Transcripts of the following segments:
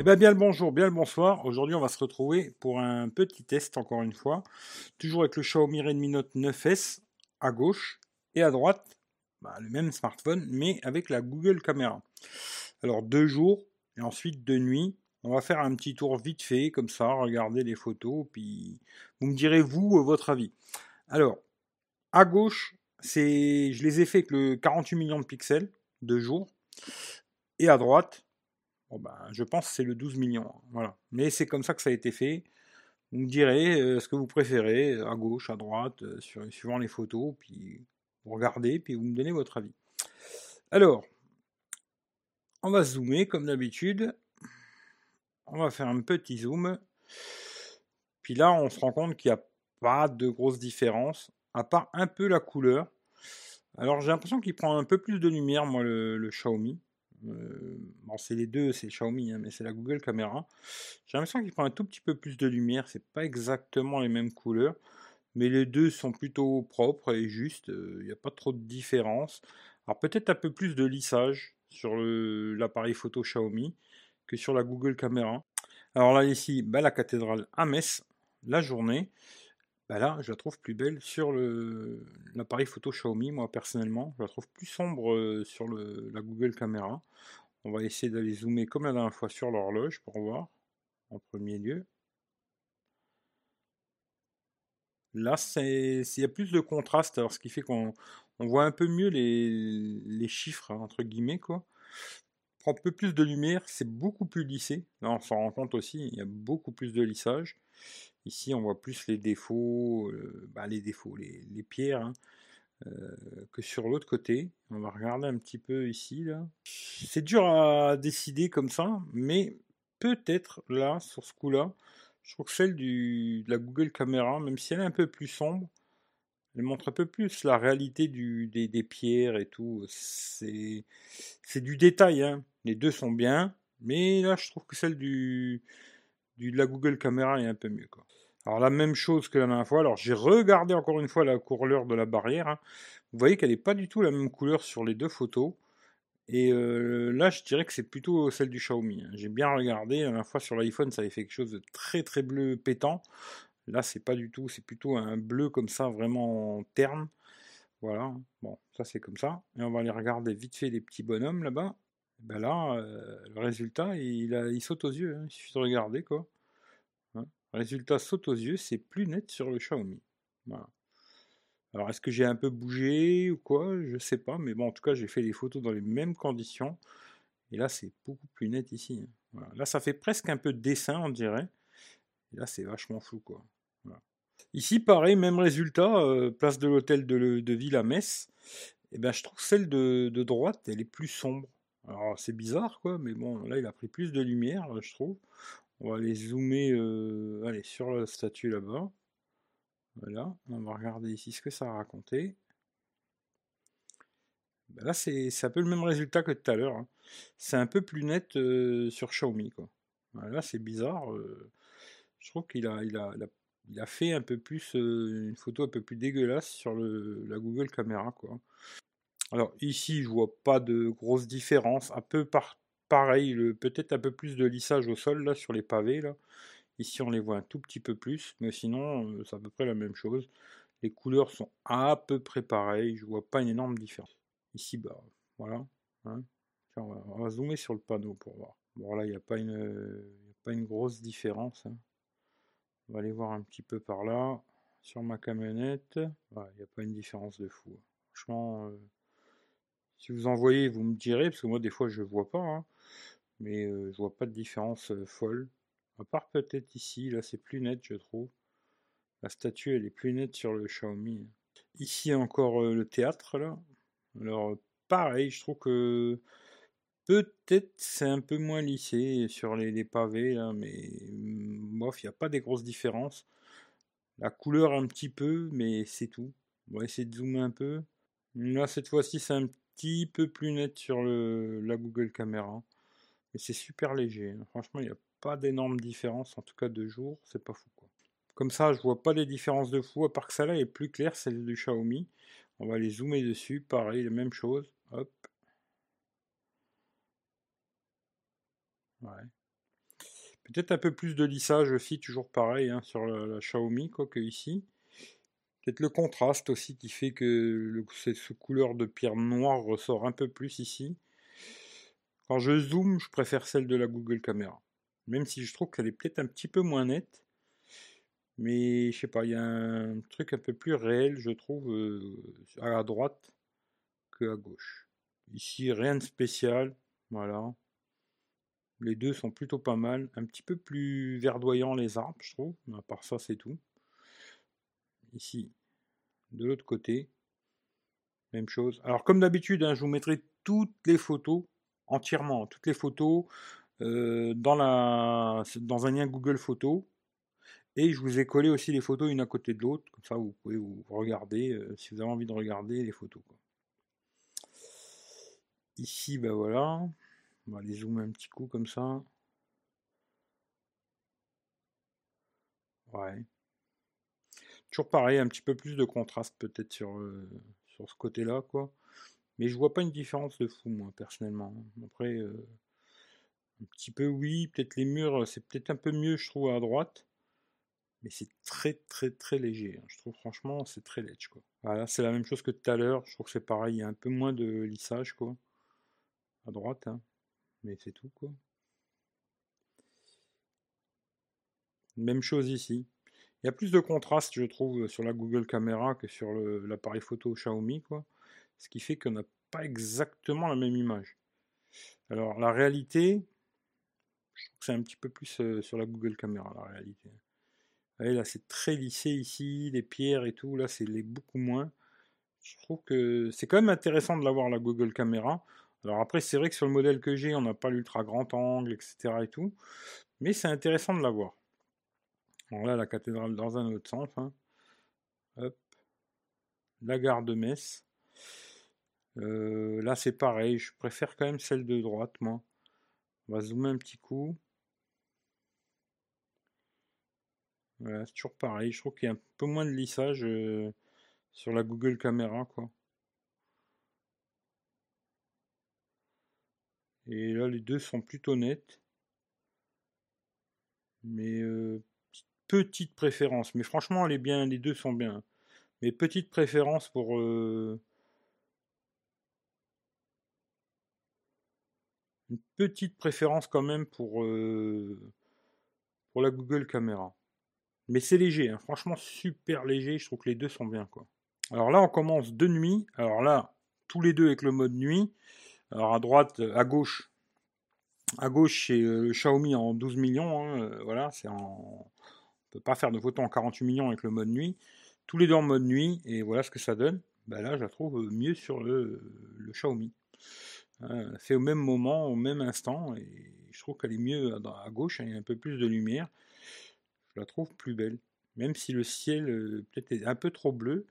Eh bien, bien le bonjour, bien le bonsoir. Aujourd'hui, on va se retrouver pour un petit test, encore une fois. Toujours avec le Xiaomi Redmi Note 9S à gauche et à droite, bah, le même smartphone, mais avec la Google Caméra. Alors, deux jours et ensuite deux nuits. On va faire un petit tour vite fait, comme ça, regarder les photos, puis vous me direz, vous, votre avis. Alors, à gauche, c'est, je les ai fait avec le 48 millions de pixels, deux jours. Et à droite, Ben, je pense que c'est le 12 millions. Hein, voilà. Mais c'est comme ça que ça a été fait. Vous me direz euh, ce que vous préférez, à gauche, à droite, euh, suivant les photos, puis vous regardez, puis vous me donnez votre avis. Alors, on va zoomer comme d'habitude. On va faire un petit zoom. Puis là, on se rend compte qu'il n'y a pas de grosse différence, à part un peu la couleur. Alors j'ai l'impression qu'il prend un peu plus de lumière, moi, le Xiaomi. Euh, c'est les deux, c'est Xiaomi, hein, mais c'est la Google Caméra. J'ai l'impression qu'il prend un tout petit peu plus de lumière. C'est pas exactement les mêmes couleurs, mais les deux sont plutôt propres et justes. Il n'y a pas trop de différence. Alors peut-être un peu plus de lissage sur l'appareil photo Xiaomi que sur la Google Caméra. Alors là ici, bah, la cathédrale à Metz, la journée. Bah là, je la trouve plus belle sur l'appareil photo Xiaomi, moi personnellement. Je la trouve plus sombre euh, sur le, la Google Caméra. On va essayer d'aller zoomer comme la dernière fois sur l'horloge pour voir en premier lieu. Là, il y a plus de contraste, alors ce qui fait qu'on voit un peu mieux les, chiffres, hein, entre guillemets, quoi. Prend un peu plus de lumière, c'est beaucoup plus lissé. Là, on s'en rend compte aussi, il y a beaucoup plus de lissage. Ici, on voit plus les défauts, euh, bah, les défauts, les, pierres, hein, euh, que sur l'autre côté. On va regarder un petit peu ici. là. C'est dur à décider comme ça, mais peut-être là, sur ce coup-là, je trouve que celle du, de la Google Caméra, même si elle est un peu plus sombre, elle montre un peu plus la réalité du, des, pierres et tout. C'est du détail. Hein. Les deux sont bien, mais là, je trouve que celle du, de la Google Caméra est un peu mieux. Alors la même chose que la dernière fois. Alors j'ai regardé encore une fois la couleur de la barrière. Hein. Vous voyez qu'elle n'est pas du tout la même couleur sur les deux photos. Et euh, là, je dirais que c'est plutôt celle du Xiaomi. Hein. J'ai bien regardé. La dernière fois sur l'iPhone, ça avait fait quelque chose de très très bleu pétant. Là, c'est pas du tout. C'est plutôt un bleu comme ça, vraiment terne. Voilà. Bon, ça c'est comme ça. Et on va aller regarder vite fait les petits bonhommes là-bas ben là, euh, le résultat, il, saute aux yeux. Hein. Il suffit de regarder, quoi. Hein. Résultat saute aux yeux, c'est plus net sur le Xiaomi. Alors, est-ce que j'ai un peu bougé ou quoi? Je sais pas, mais bon, en tout cas, j'ai fait les photos dans les mêmes conditions. Et là, c'est beaucoup plus net ici. Hein. Là, ça fait presque un peu de dessin, on dirait. Là, c'est vachement flou. Ici, pareil, même résultat, euh, place de l'hôtel de, ville à Metz. Et eh ben, je trouve celle de, de droite, elle est plus sombre. Alors c'est bizarre quoi, mais bon, là il a pris plus de lumière, je trouve. On va aller zoomer euh, allez, sur la statue là-bas. Voilà, on va regarder ici ce que ça a raconté. Ben là c'est un peu le même résultat que tout à l'heure. Hein. C'est un peu plus net euh, sur Xiaomi quoi. là c'est bizarre. Euh, je trouve qu'il a, il a, il a, fait un peu plus une photo un peu plus dégueulasse sur le, la Google Caméra quoi. Alors ici, je vois pas de grosse différence. Un peu pareil, peut-être un peu plus de lissage au sol là sur les pavés. Ici, on les voit un tout petit peu plus, mais sinon, euh, c'est à peu près la même chose. Les couleurs sont à peu près pareilles. Je vois pas une énorme différence. Ici, bah voilà. Hein. on, va, zoomer sur le panneau pour voir. Bon là, il n'y a pas une, pas une grosse différence. Hein. On va aller voir un petit peu par là. Sur ma camionnette, il n'y a pas une différence de fou. Franchement, euh, si vous en voyez, vous me direz, parce que moi, des fois, je vois pas. Hein, mais je vois pas de différence folle. À part peut-être ici, là, c'est plus net, je trouve. La statue, elle est plus nette sur le Xiaomi. Ici, encore le théâtre, là. Alors, pareil, je trouve que peut-être c'est un peu moins lissé sur les, pavés, là, mais mm, bof, il n'y a pas des grosses différences. La couleur un petit peu, mais c'est tout. On va essayer de zoomer un peu. Là, cette fois-ci, c'est un petit peu plus net sur le, la Google Caméra. Mais c'est super léger. Hein. Franchement, il n'y a pas d'énorme différence, en tout cas de jour, c'est pas fou. Quoi. Comme ça, je vois pas les différences de fou, à part que celle-là est plus claire, celle du Xiaomi. On va les zoomer dessus, pareil, la même chose. Hop. Ouais. Peut-être un peu plus de lissage aussi, toujours pareil hein, sur la, Xiaomi quoi, que ici. Peut-être le contraste aussi qui fait que le, cette couleur de pierre noire ressort un peu plus ici. Quand je zoome, je préfère celle de la Google Caméra. Même si je trouve qu'elle est peut-être un petit peu moins nette. Mais je sais pas, il y a un truc un peu plus réel, je trouve, euh, à droite que à gauche. Ici, rien de spécial. Voilà. Les deux sont plutôt pas mal. Un petit peu plus verdoyant les arbres, je trouve. À part ça, c'est tout. Ici, de l'autre côté, même chose. Alors, comme d'habitude, hein, je vous mettrai toutes les photos entièrement, toutes les photos euh, dans, la, dans un lien Google Photos. Et je vous ai collé aussi les photos une à côté de l'autre, comme ça vous pouvez vous regarder euh, si vous avez envie de regarder les photos. Ici, ben voilà, on va les zoomer un petit coup comme ça. Ouais. Toujours pareil, un petit peu plus de contraste peut-être sur, euh, sur ce côté-là, quoi. Mais je vois pas une différence de fou, moi, personnellement. Après, euh, un petit peu, oui, peut-être les murs, c'est peut-être un peu mieux, je trouve, à droite. Mais c'est très, très, très léger. Hein. Je trouve, franchement, c'est très léger, quoi. Voilà, c'est la même chose que tout à l'heure. Je trouve que c'est pareil, il y a un peu moins de lissage, quoi. À droite, hein. Mais c'est tout, quoi. Même chose ici. Il y a plus de contraste, je trouve, sur la Google Caméra que sur l'appareil photo Xiaomi, quoi. Ce qui fait qu'on n'a pas exactement la même image. Alors, la réalité, je trouve que c'est un petit peu plus euh, sur la Google Caméra, la réalité. Vous voyez, là, c'est très lissé ici, les pierres et tout. Là, c'est beaucoup moins. Je trouve que c'est quand même intéressant de l'avoir, la Google Caméra. Alors après, c'est vrai que sur le modèle que j'ai, on n'a pas l'ultra grand angle, etc. et tout. Mais c'est intéressant de l'avoir. Là, la cathédrale dans un autre sens. Hein. La gare de Metz. Euh, là, c'est pareil. Je préfère quand même celle de droite, moi. On va zoomer un petit coup. Voilà, c'est toujours pareil. Je trouve qu'il y a un peu moins de lissage euh, sur la Google Caméra, quoi. Et là, les deux sont plutôt nets. Mais euh, petite préférence. Mais franchement, est bien, les deux sont bien. Mais petite préférence pour. Euh, une petite préférence quand même pour, euh, pour la Google Caméra. Mais c'est léger, hein. franchement super léger, je trouve que les deux sont bien quoi. Alors là on commence de nuit, alors là tous les deux avec le mode nuit, alors à droite, à gauche, à gauche c'est le Xiaomi en 12 millions, hein, euh, voilà, c'est en... on peut pas faire de photos en 48 millions avec le mode nuit. Tous les deux en mode nuit, et voilà ce que ça donne. Bah là je la trouve mieux sur le, Xiaomi. Euh, fait au même moment, au même instant, et je trouve qu'elle est mieux à, gauche, il y a un peu plus de lumière. Je la trouve plus belle, même si le ciel euh, peut-être est un peu trop bleu,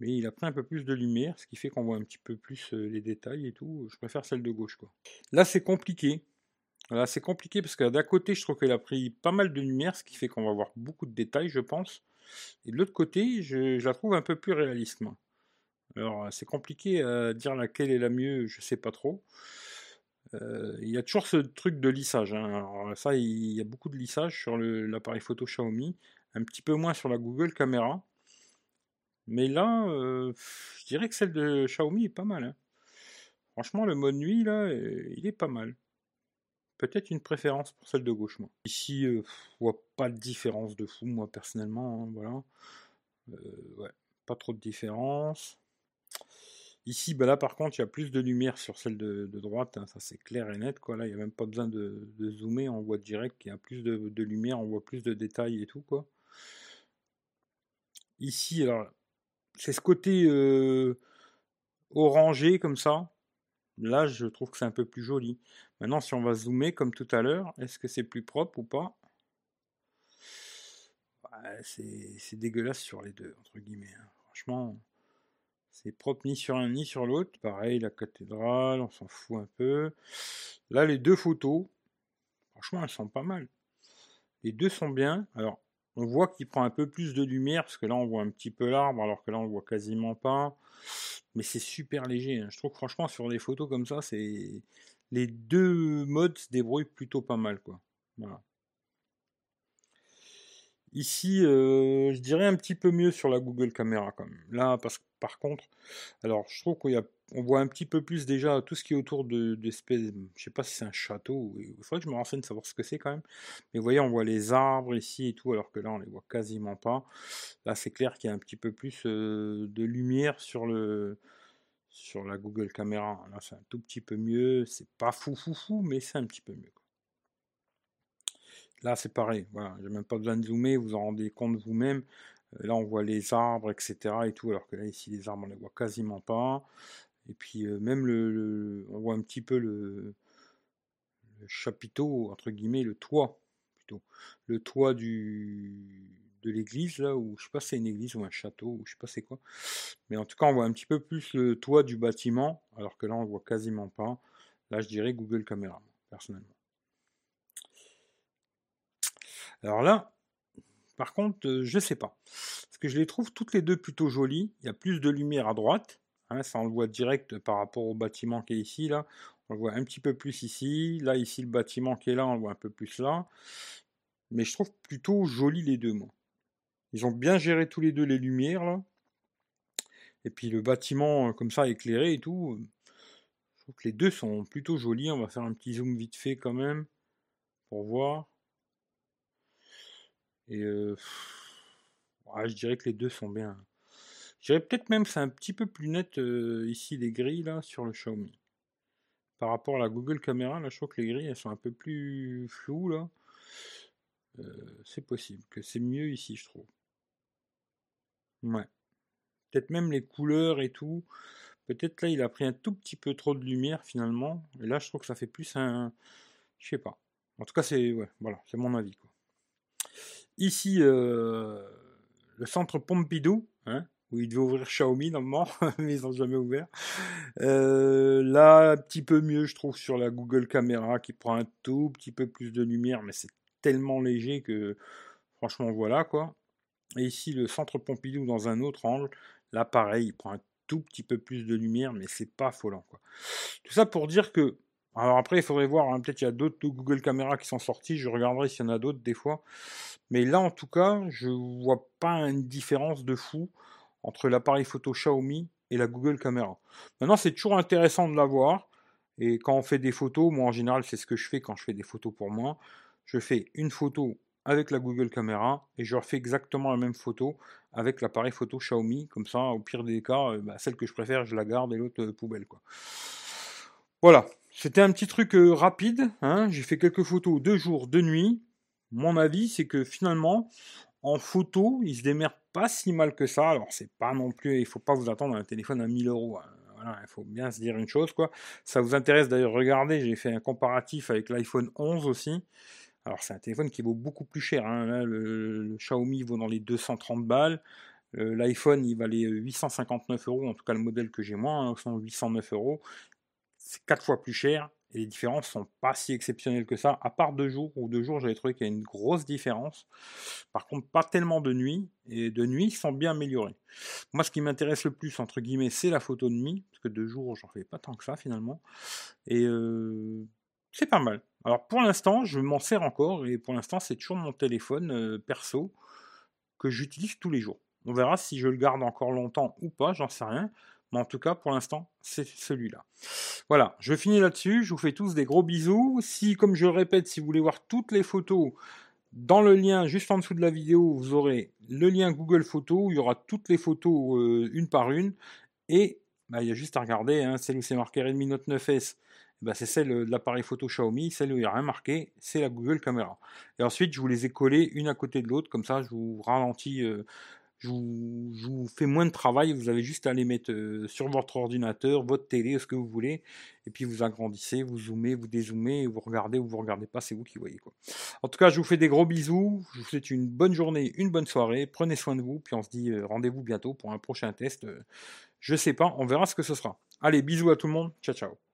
mais il a pris un peu plus de lumière, ce qui fait qu'on voit un petit peu plus euh, les détails et tout. Je préfère celle de gauche. Là, c'est compliqué. C'est compliqué parce que d'un côté, je trouve qu'elle a pris pas mal de lumière, ce qui fait qu'on va voir beaucoup de détails, je pense. Et de l'autre côté, je, la trouve un peu plus réaliste. Alors, c'est compliqué à dire laquelle est la mieux, je sais pas trop. Euh, il y a toujours ce truc de lissage. Hein. Alors, ça, il y a beaucoup de lissage sur l'appareil photo Xiaomi, un petit peu moins sur la Google Caméra. Mais là, euh, je dirais que celle de Xiaomi est pas mal. Hein. Franchement, le mode nuit, là, euh, il est pas mal. Peut-être une préférence pour celle de gauche, moi. Ici, je vois pas de différence de fou, moi, personnellement. Hein, voilà. ouais, pas trop de différence. Ici, bah là, par contre, il y a plus de lumière sur celle de, droite. Hein, ça, c'est clair et net. Quoi. Là, il n'y a même pas besoin de, zoomer. On voit direct qu'il y a plus de, lumière. On voit plus de détails et tout. Quoi. Ici, alors, c'est ce côté euh, orangé comme ça. Là, je trouve que c'est un peu plus joli. Maintenant, si on va zoomer comme tout à l'heure, est-ce que c'est plus propre ou pas? C'est dégueulasse sur les deux, entre guillemets. Hein. Franchement, c'est propre ni sur un ni sur l'autre. Pareil, la cathédrale, on s'en fout un peu. Là, les deux photos, franchement, elles sont pas mal. Les deux sont bien. Alors, on voit qu'il prend un peu plus de lumière, parce que là, on voit un petit peu l'arbre, alors que là, on voit quasiment pas. Mais c'est super léger. Hein. Je trouve que franchement, sur des photos comme ça, c'est les deux modes se débrouillent plutôt pas mal, quoi. Voilà. Ici, euh, je dirais un petit peu mieux sur la Google Caméra quand même. Là, parce que par contre, alors je trouve qu'on on voit un petit peu plus déjà tout ce qui est autour de d'espèces, je sais pas si c'est un château, il faudrait que je me renseigne savoir ce que c'est quand même. Mais vous voyez, on voit les arbres ici et tout, alors que là on les voit quasiment pas. Là c'est clair qu'il y a un petit peu plus euh, de lumière sur le sur la Google Caméra. Là c'est un tout petit peu mieux, c'est pas fou fou fou, mais c'est un petit peu mieux. Là, c'est pareil. Voilà, j'ai même pas besoin de zoomer, vous en rendez compte vous-même. Euh, là, on voit les arbres, etc. et tout, alors que là, ici, les arbres, on les voit quasiment pas. Et puis, même le, on voit un petit peu le, chapiteau, entre guillemets, le toit, plutôt. Le toit du, de l'église, là, ou je sais pas si c'est une église ou un château, ou je sais pas c'est quoi. Mais en tout cas, on voit un petit peu plus le toit du bâtiment, alors que là, on le voit quasiment pas. Là, je dirais Google Caméra, personnellement. Alors là, par contre, je sais pas. Parce que je les trouve toutes les deux plutôt jolies. Il y a plus de lumière à droite. Hein, ça, on le voit direct par rapport au bâtiment qui est ici. Là, on le voit un petit peu plus ici. Là, ici, le bâtiment qui est là, on le voit un peu plus là. Mais je trouve plutôt jolis les deux, moi. Ils ont bien géré tous les deux les lumières, là. Et puis le bâtiment, euh, comme ça, éclairé et tout. Euh, je trouve que les deux sont plutôt jolis. On va faire un petit zoom vite fait quand même. Pour voir. Et je dirais que les deux sont bien. Je dirais peut-être même c'est un petit peu plus net ici les grilles là sur le Xiaomi. Par rapport à la Google Caméra, là je trouve que les grilles elles sont un peu plus floues là. c'est possible que c'est mieux ici je trouve. Ouais. Peut-être même les couleurs et tout. Peut-être là il a pris un tout petit peu trop de lumière finalement. Et là je trouve que ça fait plus un. Je sais pas. En tout cas c'est ouais, voilà, c'est mon avis. Ici, euh, le centre Pompidou, hein, où ils devaient ouvrir Xiaomi normalement, mais ils n'ont jamais ouvert. Euh, là, un petit peu mieux, je trouve, sur la Google Caméra, qui prend un tout petit peu plus de lumière, mais c'est tellement léger que, franchement, voilà, quoi. Et ici, le centre Pompidou dans un autre angle, là, pareil, il prend un tout petit peu plus de lumière, mais c'est pas affolant, quoi. Tout ça pour dire que alors après, il faudrait voir, hein, peut-être il y a d'autres Google Caméra qui sont sortis, je regarderai s'il y en a d'autres des fois. Mais là, en tout cas, je vois pas une différence de fou entre l'appareil photo Xiaomi et la Google Caméra. Maintenant, c'est toujours intéressant de l'avoir. Et quand on fait des photos, moi en général, c'est ce que je fais quand je fais des photos pour moi. Je fais une photo avec la Google Caméra et je refais exactement la même photo avec l'appareil photo Xiaomi. Comme ça, au pire des cas, euh, bah, celle que je préfère, je la garde et l'autre euh, poubelle. Voilà, c'était un petit truc euh, rapide. Hein. J'ai fait quelques photos de jour, de nuit. Mon avis, c'est que finalement, en photo, il se démerde pas si mal que ça. Alors, c'est pas non plus, il faut pas vous attendre un téléphone à 1000 euros. Hein. Voilà, il faut bien se dire une chose, quoi. Ça vous intéresse d'ailleurs, regardez, j'ai fait un comparatif avec l'iPhone 11 aussi. Alors, c'est un téléphone qui vaut beaucoup plus cher. Hein. le, Xiaomi vaut dans les 230 balles. L'iPhone, il valait 859 euros, en tout cas le modèle que j'ai moi, 809 euros c'est quatre fois plus cher et les différences sont pas si exceptionnelles que ça. À part deux jours ou deux jours, j'avais trouvé qu'il y a une grosse différence. Par contre, pas tellement de nuit et de nuit, ils sont bien améliorés. Moi, ce qui m'intéresse le plus entre guillemets, c'est la photo de nuit parce que deux jours, j'en fais pas tant que ça finalement. Et euh, c'est pas mal. Alors pour l'instant, je m'en sers encore et pour l'instant, c'est toujours mon téléphone euh, perso que j'utilise tous les jours. On verra si je le garde encore longtemps ou pas, j'en sais rien. En tout cas, pour l'instant, c'est celui-là. Voilà, je finis là-dessus. Je vous fais tous des gros bisous. Si, comme je le répète, si vous voulez voir toutes les photos, dans le lien juste en dessous de la vidéo, vous aurez le lien Google Photos. Il y aura toutes les photos euh, une par une. Et bah, il y a juste à regarder, hein, celle où c'est marqué Redmi Note 9S, bah, c'est celle de l'appareil photo Xiaomi, celle où il n'y a rien marqué, c'est la Google Caméra. Et ensuite, je vous les ai collées une à côté de l'autre, comme ça, je vous ralentis euh, je vous, fais moins de travail, vous avez juste à les mettre euh, sur votre ordinateur, votre télé, ce que vous voulez, et puis vous agrandissez, vous zoomez, vous dézoomez, vous regardez ou vous regardez pas, c'est vous qui voyez quoi. En tout cas, je vous fais des gros bisous, je vous souhaite une bonne journée, une bonne soirée, prenez soin de vous, puis on se dit euh, rendez-vous bientôt pour un prochain test. Euh, je sais pas, on verra ce que ce sera. Allez, bisous à tout le monde, ciao ciao.